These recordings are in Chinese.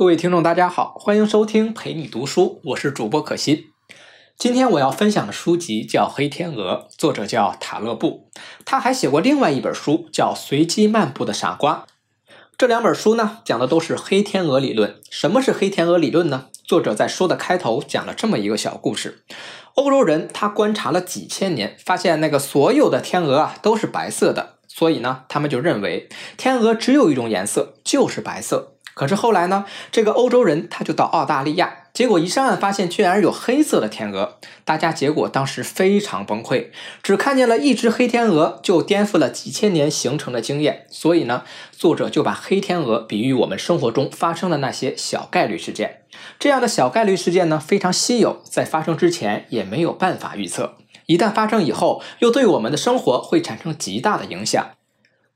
各位听众，大家好，欢迎收听陪你读书，我是主播可心。今天我要分享的书籍叫《黑天鹅》，作者叫塔勒布。他还写过另外一本书，叫《随机漫步的傻瓜》。这两本书呢，讲的都是黑天鹅理论。什么是黑天鹅理论呢？作者在书的开头讲了这么一个小故事：欧洲人他观察了几千年，发现那个所有的天鹅啊都是白色的，所以呢，他们就认为天鹅只有一种颜色，就是白色。可是后来呢，这个欧洲人他就到澳大利亚，结果一上岸发现居然有黑色的天鹅，大家结果当时非常崩溃，只看见了一只黑天鹅就颠覆了几千年形成的经验。所以呢，作者就把黑天鹅比喻我们生活中发生的那些小概率事件。这样的小概率事件呢，非常稀有，在发生之前也没有办法预测，一旦发生以后，又对我们的生活会产生极大的影响。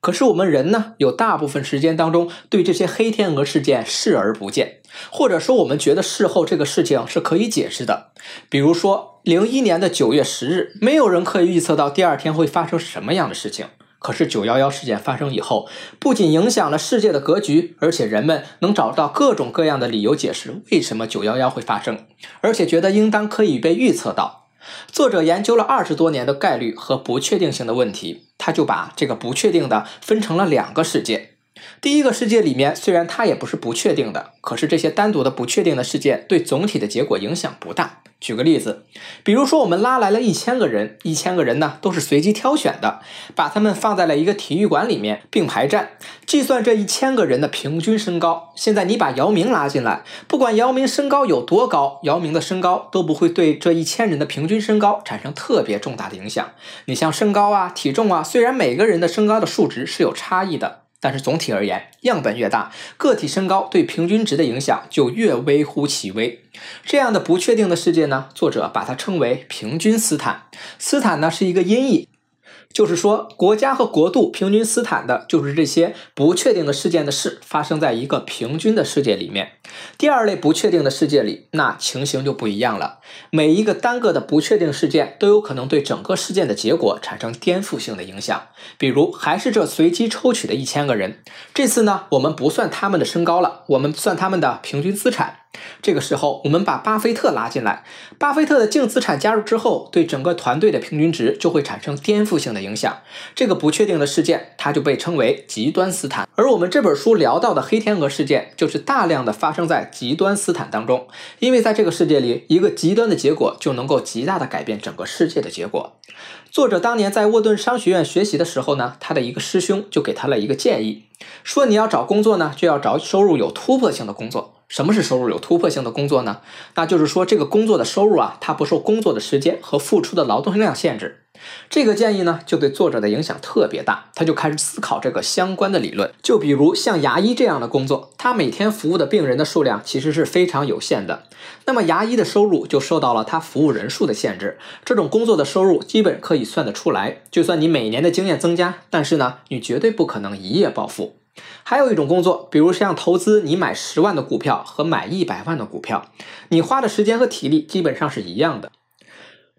可是我们人呢，有大部分时间当中对这些黑天鹅事件视而不见，或者说我们觉得事后这个事情是可以解释的。比如说，零一年的九月十日，没有人可以预测到第二天会发生什么样的事情。可是九幺幺事件发生以后，不仅影响了世界的格局，而且人们能找到各种各样的理由解释为什么九幺幺会发生，而且觉得应当可以被预测到。作者研究了二十多年的概率和不确定性的问题，他就把这个不确定的分成了两个世界。第一个世界里面，虽然它也不是不确定的，可是这些单独的不确定的事件对总体的结果影响不大。举个例子，比如说我们拉来了一千个人，一千个人呢都是随机挑选的，把他们放在了一个体育馆里面并排站，计算这一千个人的平均身高。现在你把姚明拉进来，不管姚明身高有多高，姚明的身高都不会对这一千人的平均身高产生特别重大的影响。你像身高啊、体重啊，虽然每个人的身高的数值是有差异的。但是总体而言，样本越大，个体身高对平均值的影响就越微乎其微。这样的不确定的世界呢，作者把它称为平均斯坦。斯坦呢是一个音译。就是说，国家和国度平均斯坦的，就是这些不确定的事件的事发生在一个平均的世界里面。第二类不确定的世界里，那情形就不一样了。每一个单个的不确定事件都有可能对整个事件的结果产生颠覆性的影响。比如，还是这随机抽取的一千个人，这次呢，我们不算他们的身高了，我们算他们的平均资产。这个时候，我们把巴菲特拉进来，巴菲特的净资产加入之后，对整个团队的平均值就会产生颠覆性的影响。这个不确定的事件，它就被称为极端斯坦。而我们这本书聊到的黑天鹅事件，就是大量的发生在极端斯坦当中。因为在这个世界里，一个极端的结果就能够极大的改变整个世界的结果。作者当年在沃顿商学院学习的时候呢，他的一个师兄就给他了一个建议，说你要找工作呢，就要找收入有突破性的工作。什么是收入有突破性的工作呢？那就是说，这个工作的收入啊，它不受工作的时间和付出的劳动量限制。这个建议呢，就对作者的影响特别大。他就开始思考这个相关的理论。就比如像牙医这样的工作，他每天服务的病人的数量其实是非常有限的。那么牙医的收入就受到了他服务人数的限制。这种工作的收入基本可以算得出来。就算你每年的经验增加，但是呢，你绝对不可能一夜暴富。还有一种工作，比如像投资，你买十万的股票和买一百万的股票，你花的时间和体力基本上是一样的。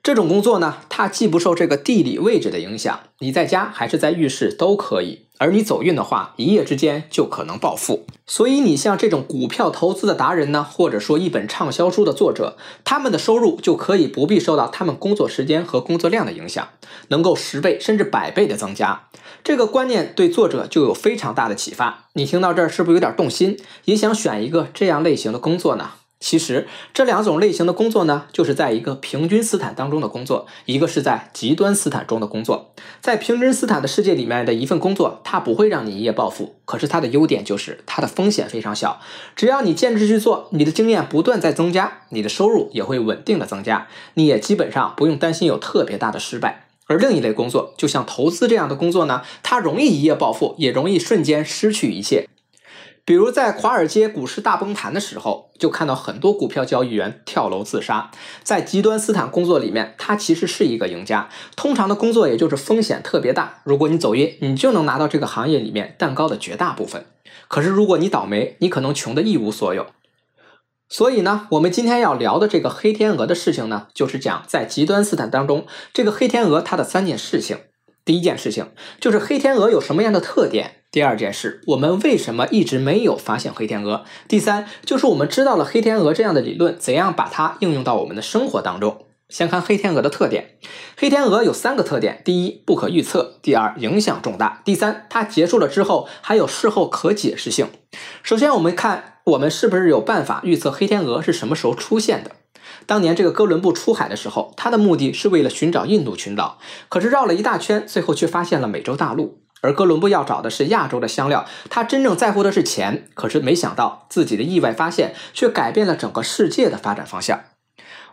这种工作呢，它既不受这个地理位置的影响，你在家还是在浴室都可以。而你走运的话，一夜之间就可能暴富。所以你像这种股票投资的达人呢，或者说一本畅销书的作者，他们的收入就可以不必受到他们工作时间和工作量的影响，能够十倍甚至百倍的增加。这个观念对作者就有非常大的启发。你听到这儿是不是有点动心，也想选一个这样类型的工作呢？其实这两种类型的工作呢，就是在一个平均斯坦当中的工作，一个是在极端斯坦中的工作。在平均斯坦的世界里面的一份工作，它不会让你一夜暴富，可是它的优点就是它的风险非常小。只要你坚持去做，你的经验不断在增加，你的收入也会稳定的增加，你也基本上不用担心有特别大的失败。而另一类工作，就像投资这样的工作呢，它容易一夜暴富，也容易瞬间失去一切。比如在华尔街股市大崩盘的时候，就看到很多股票交易员跳楼自杀。在极端斯坦工作里面，他其实是一个赢家。通常的工作也就是风险特别大，如果你走运，你就能拿到这个行业里面蛋糕的绝大部分。可是如果你倒霉，你可能穷得一无所有。所以呢，我们今天要聊的这个黑天鹅的事情呢，就是讲在极端斯坦当中，这个黑天鹅它的三件事情。第一件事情就是黑天鹅有什么样的特点。第二件事，我们为什么一直没有发现黑天鹅？第三，就是我们知道了黑天鹅这样的理论，怎样把它应用到我们的生活当中？先看黑天鹅的特点，黑天鹅有三个特点：第一，不可预测；第二，影响重大；第三，它结束了之后还有事后可解释性。首先，我们看我们是不是有办法预测黑天鹅是什么时候出现的？当年这个哥伦布出海的时候，他的目的是为了寻找印度群岛，可是绕了一大圈，最后却发现了美洲大陆。而哥伦布要找的是亚洲的香料，他真正在乎的是钱。可是没想到自己的意外发现，却改变了整个世界的发展方向。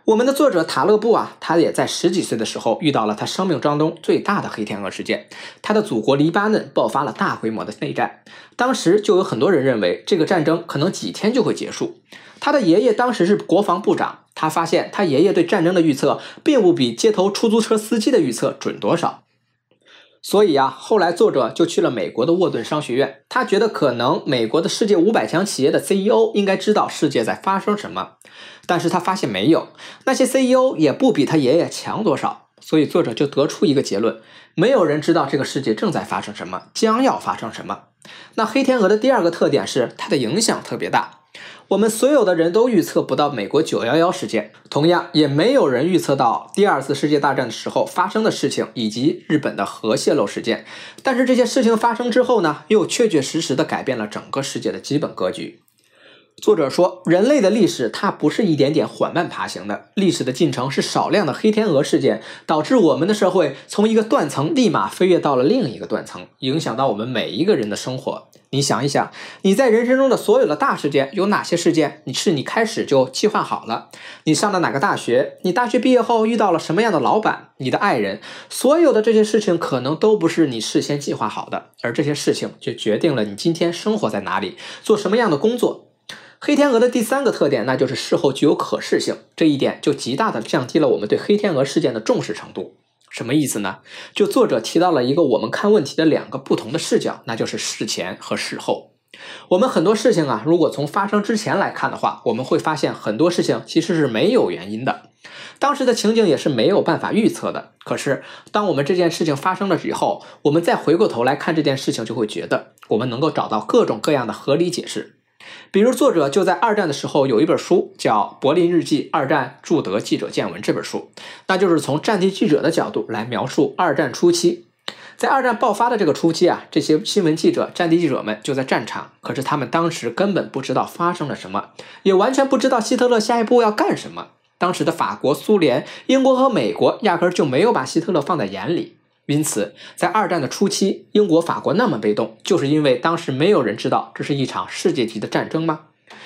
我们的作者塔勒布啊，他也在十几岁的时候遇到了他生命当中最大的黑天鹅事件。他的祖国黎巴嫩爆发了大规模的内战，当时就有很多人认为这个战争可能几天就会结束。他的爷爷当时是国防部长，他发现他爷爷对战争的预测并不比街头出租车司机的预测准多少。所以啊，后来作者就去了美国的沃顿商学院。他觉得可能美国的世界五百强企业的 CEO 应该知道世界在发生什么，但是他发现没有，那些 CEO 也不比他爷爷强多少。所以作者就得出一个结论：没有人知道这个世界正在发生什么，将要发生什么。那黑天鹅的第二个特点是它的影响特别大。我们所有的人都预测不到美国九幺幺事件，同样也没有人预测到第二次世界大战的时候发生的事情，以及日本的核泄漏事件。但是这些事情发生之后呢，又确确实实的改变了整个世界的基本格局。作者说，人类的历史它不是一点点缓慢爬行的，历史的进程是少量的黑天鹅事件导致我们的社会从一个断层立马飞跃到了另一个断层，影响到我们每一个人的生活。你想一想，你在人生中的所有的大事件有哪些事件？你是你开始就计划好了？你上了哪个大学？你大学毕业后遇到了什么样的老板？你的爱人？所有的这些事情可能都不是你事先计划好的，而这些事情就决定了你今天生活在哪里，做什么样的工作。黑天鹅的第三个特点，那就是事后具有可视性，这一点就极大的降低了我们对黑天鹅事件的重视程度。什么意思呢？就作者提到了一个我们看问题的两个不同的视角，那就是事前和事后。我们很多事情啊，如果从发生之前来看的话，我们会发现很多事情其实是没有原因的，当时的情景也是没有办法预测的。可是当我们这件事情发生了以后，我们再回过头来看这件事情，就会觉得我们能够找到各种各样的合理解释。比如，作者就在二战的时候有一本书叫《柏林日记：二战驻德记者见闻》。这本书，那就是从战地记者的角度来描述二战初期。在二战爆发的这个初期啊，这些新闻记者、战地记者们就在战场，可是他们当时根本不知道发生了什么，也完全不知道希特勒下一步要干什么。当时的法国、苏联、英国和美国压根就没有把希特勒放在眼里。因此，在二战的初期，英国、法国那么被动，就是因为当时没有人知道这是一场世界级的战争吗？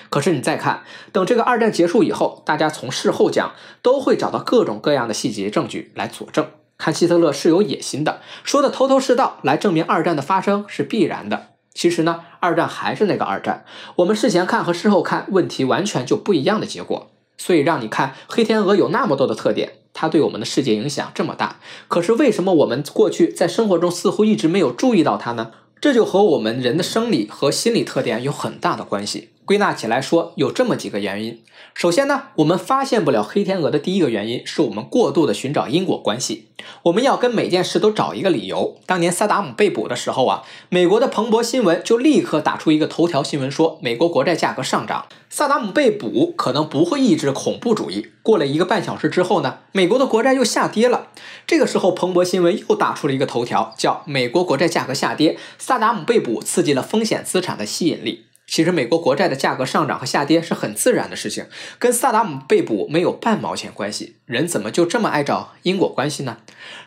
可是你再看，等这个二战结束以后，大家从事后讲，都会找到各种各样的细节证据来佐证，看希特勒是有野心的，说的头头是道，来证明二战的发生是必然的。其实呢，二战还是那个二战，我们事前看和事后看，问题完全就不一样的结果。所以让你看黑天鹅有那么多的特点。它对我们的世界影响这么大，可是为什么我们过去在生活中似乎一直没有注意到它呢？这就和我们人的生理和心理特点有很大的关系。归纳起来说，有这么几个原因。首先呢，我们发现不了黑天鹅的第一个原因，是我们过度的寻找因果关系。我们要跟每件事都找一个理由。当年萨达姆被捕的时候啊，美国的彭博新闻就立刻打出一个头条新闻，说美国国债价格上涨，萨达姆被捕可能不会抑制恐怖主义。过了一个半小时之后呢，美国的国债又下跌了。这个时候，彭博新闻又打出了一个头条，叫美国国债价格下跌，萨达姆被捕刺激了风险资产的吸引力。其实，美国国债的价格上涨和下跌是很自然的事情，跟萨达姆被捕没有半毛钱关系。人怎么就这么爱找因果关系呢？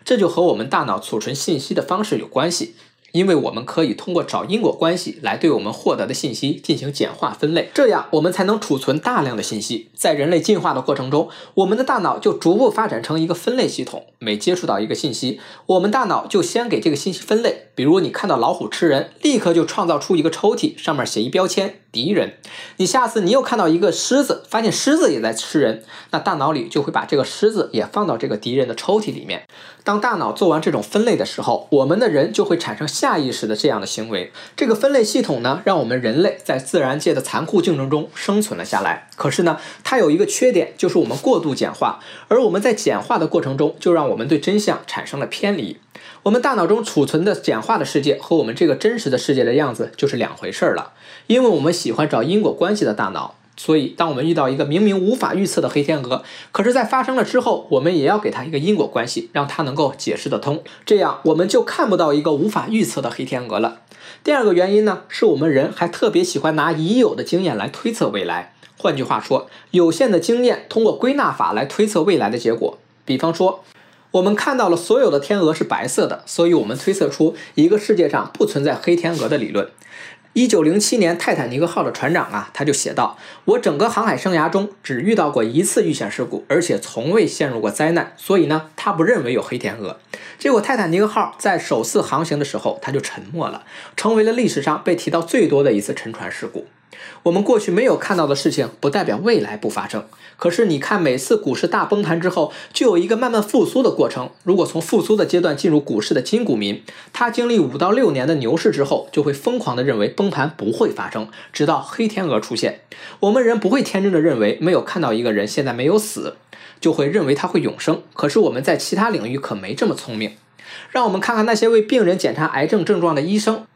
这就和我们大脑储存信息的方式有关系。因为我们可以通过找因果关系来对我们获得的信息进行简化分类，这样我们才能储存大量的信息。在人类进化的过程中，我们的大脑就逐步发展成一个分类系统。每接触到一个信息，我们大脑就先给这个信息分类。比如你看到老虎吃人，立刻就创造出一个抽屉，上面写一标签“敌人”。你下次你又看到一个狮子，发现狮子也在吃人，那大脑里就会把这个狮子也放到这个敌人的抽屉里面。当大脑做完这种分类的时候，我们的人就会产生下意识的这样的行为。这个分类系统呢，让我们人类在自然界的残酷竞争中生存了下来。可是呢，它有一个缺点，就是我们过度简化，而我们在简化的过程中，就让我们对真相产生了偏离。我们大脑中储存的简化的世界和我们这个真实的世界的样子就是两回事儿了。因为我们喜欢找因果关系的大脑，所以当我们遇到一个明明无法预测的黑天鹅，可是，在发生了之后，我们也要给它一个因果关系，让它能够解释得通。这样，我们就看不到一个无法预测的黑天鹅了。第二个原因呢，是我们人还特别喜欢拿已有的经验来推测未来。换句话说，有限的经验通过归纳法来推测未来的结果。比方说，我们看到了所有的天鹅是白色的，所以我们推测出一个世界上不存在黑天鹅的理论。一九零七年，泰坦尼克号的船长啊，他就写道：“我整个航海生涯中只遇到过一次遇险事故，而且从未陷入过灾难，所以呢，他不认为有黑天鹅。”结果，泰坦尼克号在首次航行的时候，他就沉没了，成为了历史上被提到最多的一次沉船事故。我们过去没有看到的事情，不代表未来不发生。可是你看，每次股市大崩盘之后，就有一个慢慢复苏的过程。如果从复苏的阶段进入股市的金股民，他经历五到六年的牛市之后，就会疯狂的认为崩盘不会发生，直到黑天鹅出现。我们人不会天真的认为没有看到一个人现在没有死，就会认为他会永生。可是我们在其他领域可没这么聪明。让我们看看那些为病人检查癌症症状的医生。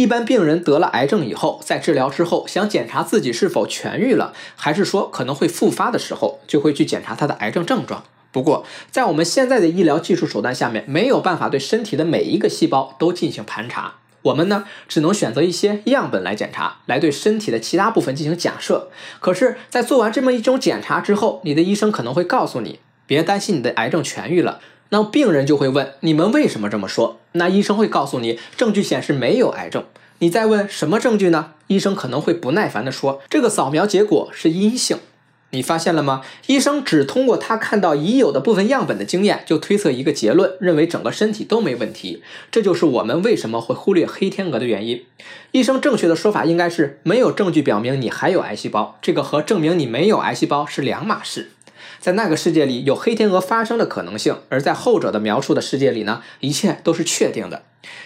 一般病人得了癌症以后，在治疗之后想检查自己是否痊愈了，还是说可能会复发的时候，就会去检查他的癌症症状。不过，在我们现在的医疗技术手段下面，没有办法对身体的每一个细胞都进行盘查。我们呢，只能选择一些样本来检查，来对身体的其他部分进行假设。可是，在做完这么一种检查之后，你的医生可能会告诉你，别担心，你的癌症痊愈了。那病人就会问：你们为什么这么说？那医生会告诉你，证据显示没有癌症。你再问什么证据呢？医生可能会不耐烦地说：这个扫描结果是阴性。你发现了吗？医生只通过他看到已有的部分样本的经验，就推测一个结论，认为整个身体都没问题。这就是我们为什么会忽略黑天鹅的原因。医生正确的说法应该是：没有证据表明你还有癌细胞，这个和证明你没有癌细胞是两码事。在那个世界里有黑天鹅发生的可能性，而在后者的描述的世界里呢，一切都是确定的。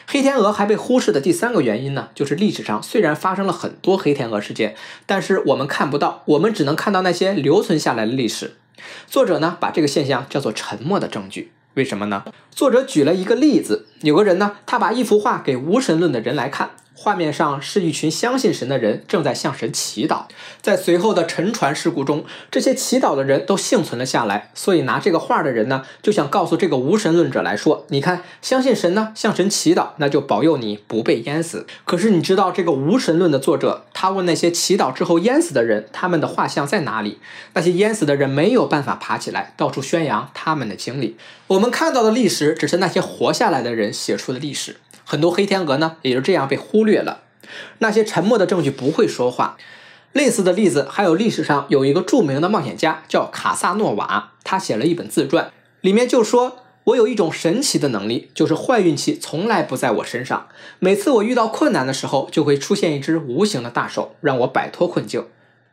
黑天鹅还被忽视的第三个原因呢，就是历史上虽然发生了很多黑天鹅事件，但是我们看不到，我们只能看到那些留存下来的历史。作者呢，把这个现象叫做沉默的证据。为什么呢？作者举了一个例子，有个人呢，他把一幅画给无神论的人来看。画面上是一群相信神的人正在向神祈祷，在随后的沉船事故中，这些祈祷的人都幸存了下来。所以拿这个画的人呢，就想告诉这个无神论者来说：“你看，相信神呢，向神祈祷，那就保佑你不被淹死。”可是你知道这个无神论的作者，他问那些祈祷之后淹死的人，他们的画像在哪里？那些淹死的人没有办法爬起来，到处宣扬他们的经历。我们看到的历史，只是那些活下来的人写出的历史。很多黑天鹅呢，也就这样被忽略了。那些沉默的证据不会说话。类似的例子还有历史上有一个著名的冒险家叫卡萨诺瓦，他写了一本自传，里面就说：“我有一种神奇的能力，就是坏运气从来不在我身上。每次我遇到困难的时候，就会出现一只无形的大手，让我摆脱困境。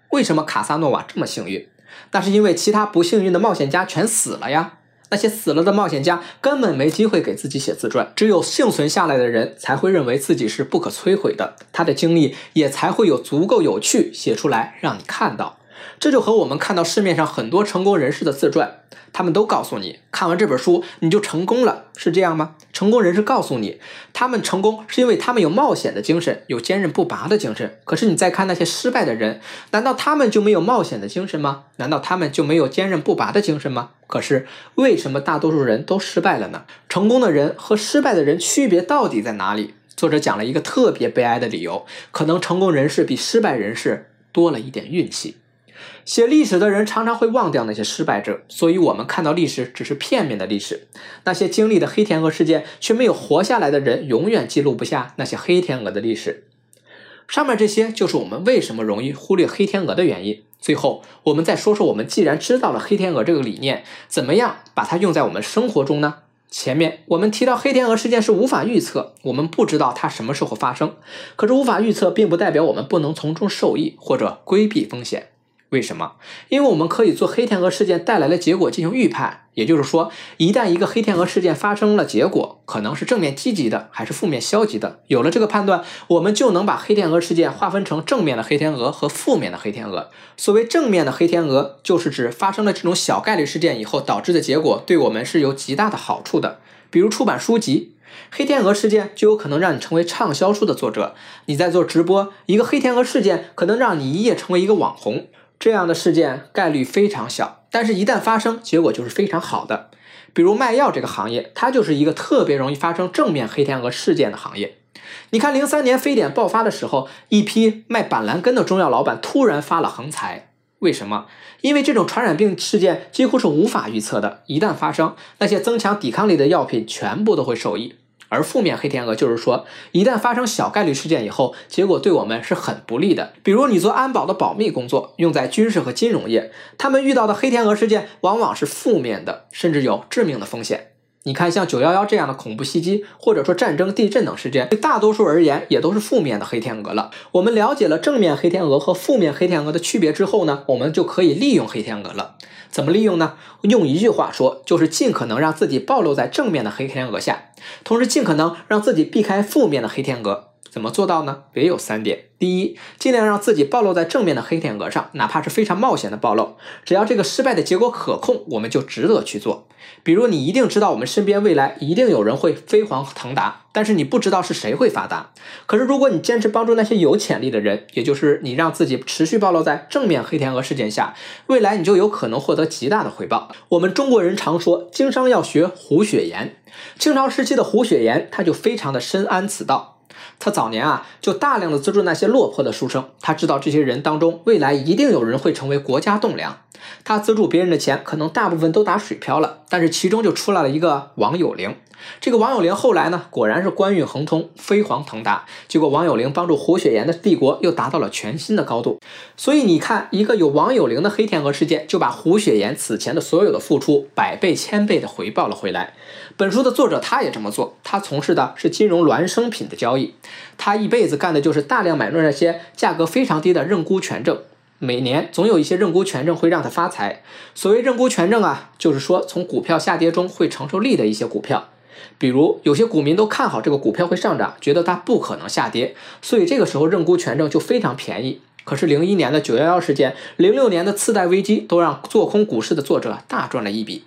为什么卡萨诺瓦这么幸运？那是因为其他不幸运的冒险家全死了呀。”那些死了的冒险家根本没机会给自己写自传，只有幸存下来的人才会认为自己是不可摧毁的，他的经历也才会有足够有趣写出来让你看到。这就和我们看到市面上很多成功人士的自传。他们都告诉你，看完这本书你就成功了，是这样吗？成功人士告诉你，他们成功是因为他们有冒险的精神，有坚韧不拔的精神。可是你再看那些失败的人，难道他们就没有冒险的精神吗？难道他们就没有坚韧不拔的精神吗？可是为什么大多数人都失败了呢？成功的人和失败的人区别到底在哪里？作者讲了一个特别悲哀的理由，可能成功人士比失败人士多了一点运气。写历史的人常常会忘掉那些失败者，所以我们看到历史只是片面的历史。那些经历的黑天鹅事件却没有活下来的人，永远记录不下那些黑天鹅的历史。上面这些就是我们为什么容易忽略黑天鹅的原因。最后，我们再说说，我们既然知道了黑天鹅这个理念，怎么样把它用在我们生活中呢？前面我们提到黑天鹅事件是无法预测，我们不知道它什么时候发生。可是无法预测，并不代表我们不能从中受益或者规避风险。为什么？因为我们可以做黑天鹅事件带来的结果进行预判，也就是说，一旦一个黑天鹅事件发生了，结果可能是正面积极的，还是负面消极的。有了这个判断，我们就能把黑天鹅事件划分成正面的黑天鹅和负面的黑天鹅。所谓正面的黑天鹅，就是指发生了这种小概率事件以后导致的结果对我们是有极大的好处的。比如出版书籍，黑天鹅事件就有可能让你成为畅销书的作者；你在做直播，一个黑天鹅事件可能让你一夜成为一个网红。这样的事件概率非常小，但是一旦发生，结果就是非常好的。比如卖药这个行业，它就是一个特别容易发生正面黑天鹅事件的行业。你看，零三年非典爆发的时候，一批卖板蓝根的中药老板突然发了横财。为什么？因为这种传染病事件几乎是无法预测的，一旦发生，那些增强抵抗力的药品全部都会受益。而负面黑天鹅就是说，一旦发生小概率事件以后，结果对我们是很不利的。比如你做安保的保密工作，用在军事和金融业，他们遇到的黑天鹅事件往往是负面的，甚至有致命的风险。你看，像九幺幺这样的恐怖袭击，或者说战争、地震等事件，对大多数而言也都是负面的黑天鹅了。我们了解了正面黑天鹅和负面黑天鹅的区别之后呢，我们就可以利用黑天鹅了。怎么利用呢？用一句话说，就是尽可能让自己暴露在正面的黑天鹅下，同时尽可能让自己避开负面的黑天鹅。怎么做到呢？也有三点。第一，尽量让自己暴露在正面的黑天鹅上，哪怕是非常冒险的暴露，只要这个失败的结果可控，我们就值得去做。比如，你一定知道我们身边未来一定有人会飞黄腾达，但是你不知道是谁会发达。可是，如果你坚持帮助那些有潜力的人，也就是你让自己持续暴露在正面黑天鹅事件下，未来你就有可能获得极大的回报。我们中国人常说，经商要学胡雪岩。清朝时期的胡雪岩，他就非常的深谙此道。他早年啊，就大量的资助那些落魄的书生。他知道这些人当中，未来一定有人会成为国家栋梁。他资助别人的钱，可能大部分都打水漂了，但是其中就出来了一个王有龄。这个王有龄后来呢，果然是官运亨通，飞黄腾达。结果王有龄帮助胡雪岩的帝国又达到了全新的高度。所以你看，一个有王有龄的黑天鹅事件，就把胡雪岩此前的所有的付出，百倍千倍的回报了回来。本书的作者他也这么做，他从事的是金融孪生品的交易，他一辈子干的就是大量买入那些价格非常低的认沽权证。每年总有一些认沽权证会让他发财。所谓认沽权证啊，就是说从股票下跌中会承受利的一些股票。比如有些股民都看好这个股票会上涨，觉得它不可能下跌，所以这个时候认沽权证就非常便宜。可是零一年的九幺幺事件，零六年的次贷危机，都让做空股市的作者大赚了一笔。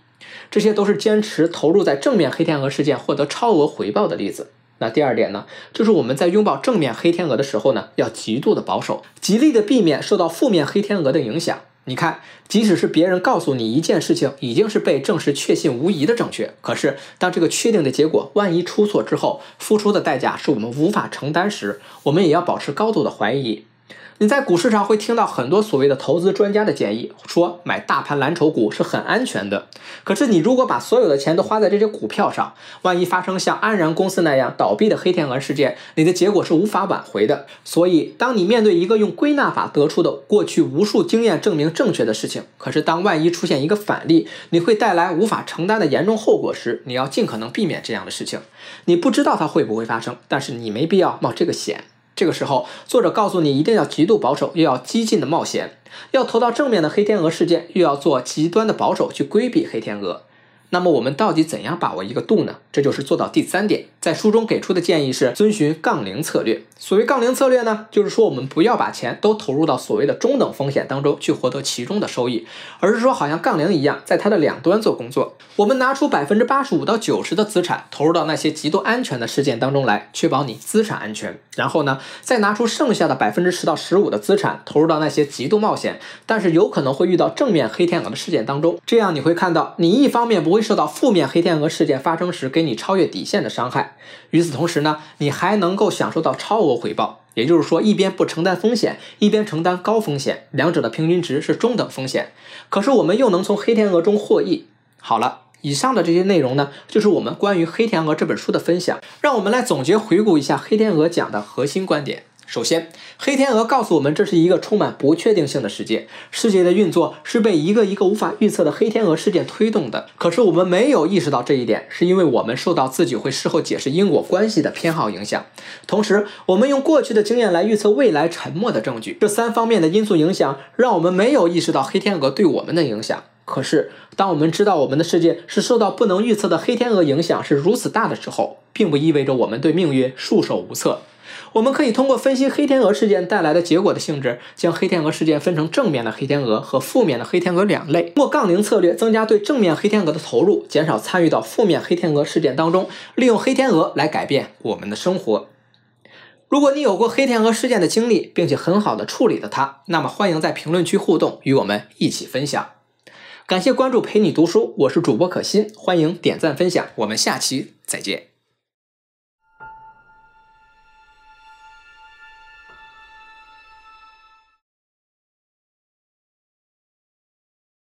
这些都是坚持投入在正面黑天鹅事件获得超额回报的例子。那第二点呢，就是我们在拥抱正面黑天鹅的时候呢，要极度的保守，极力的避免受到负面黑天鹅的影响。你看，即使是别人告诉你一件事情已经是被证实确信无疑的正确，可是当这个确定的结果万一出错之后，付出的代价是我们无法承担时，我们也要保持高度的怀疑。你在股市上会听到很多所谓的投资专家的建议，说买大盘蓝筹股是很安全的。可是你如果把所有的钱都花在这些股票上，万一发生像安然公司那样倒闭的黑天鹅事件，你的结果是无法挽回的。所以，当你面对一个用归纳法得出的过去无数经验证明正确的事情，可是当万一出现一个反例，你会带来无法承担的严重后果时，你要尽可能避免这样的事情。你不知道它会不会发生，但是你没必要冒这个险。这个时候，作者告诉你一定要极度保守，又要激进的冒险，要投到正面的黑天鹅事件，又要做极端的保守去规避黑天鹅。那么我们到底怎样把握一个度呢？这就是做到第三点，在书中给出的建议是遵循杠铃策略。所谓杠铃策略呢，就是说我们不要把钱都投入到所谓的中等风险当中去获得其中的收益，而是说好像杠铃一样，在它的两端做工作。我们拿出百分之八十五到九十的资产投入到那些极度安全的事件当中来，确保你资产安全。然后呢，再拿出剩下的百分之十到十五的资产投入到那些极度冒险，但是有可能会遇到正面黑天鹅的事件当中。这样你会看到，你一方面不会。受到负面黑天鹅事件发生时给你超越底线的伤害，与此同时呢，你还能够享受到超额回报。也就是说，一边不承担风险，一边承担高风险，两者的平均值是中等风险。可是我们又能从黑天鹅中获益。好了，以上的这些内容呢，就是我们关于黑天鹅这本书的分享。让我们来总结回顾一下黑天鹅讲的核心观点。首先，黑天鹅告诉我们，这是一个充满不确定性的世界。世界的运作是被一个一个无法预测的黑天鹅事件推动的。可是我们没有意识到这一点，是因为我们受到自己会事后解释因果关系的偏好影响。同时，我们用过去的经验来预测未来沉默的证据。这三方面的因素影响，让我们没有意识到黑天鹅对我们的影响。可是，当我们知道我们的世界是受到不能预测的黑天鹅影响是如此大的时候，并不意味着我们对命运束手无策。我们可以通过分析黑天鹅事件带来的结果的性质，将黑天鹅事件分成正面的黑天鹅和负面的黑天鹅两类。通过杠铃策略，增加对正面黑天鹅的投入，减少参与到负面黑天鹅事件当中，利用黑天鹅来改变我们的生活。如果你有过黑天鹅事件的经历，并且很好的处理了它，那么欢迎在评论区互动，与我们一起分享。感谢关注陪你读书，我是主播可心，欢迎点赞分享，我们下期再见。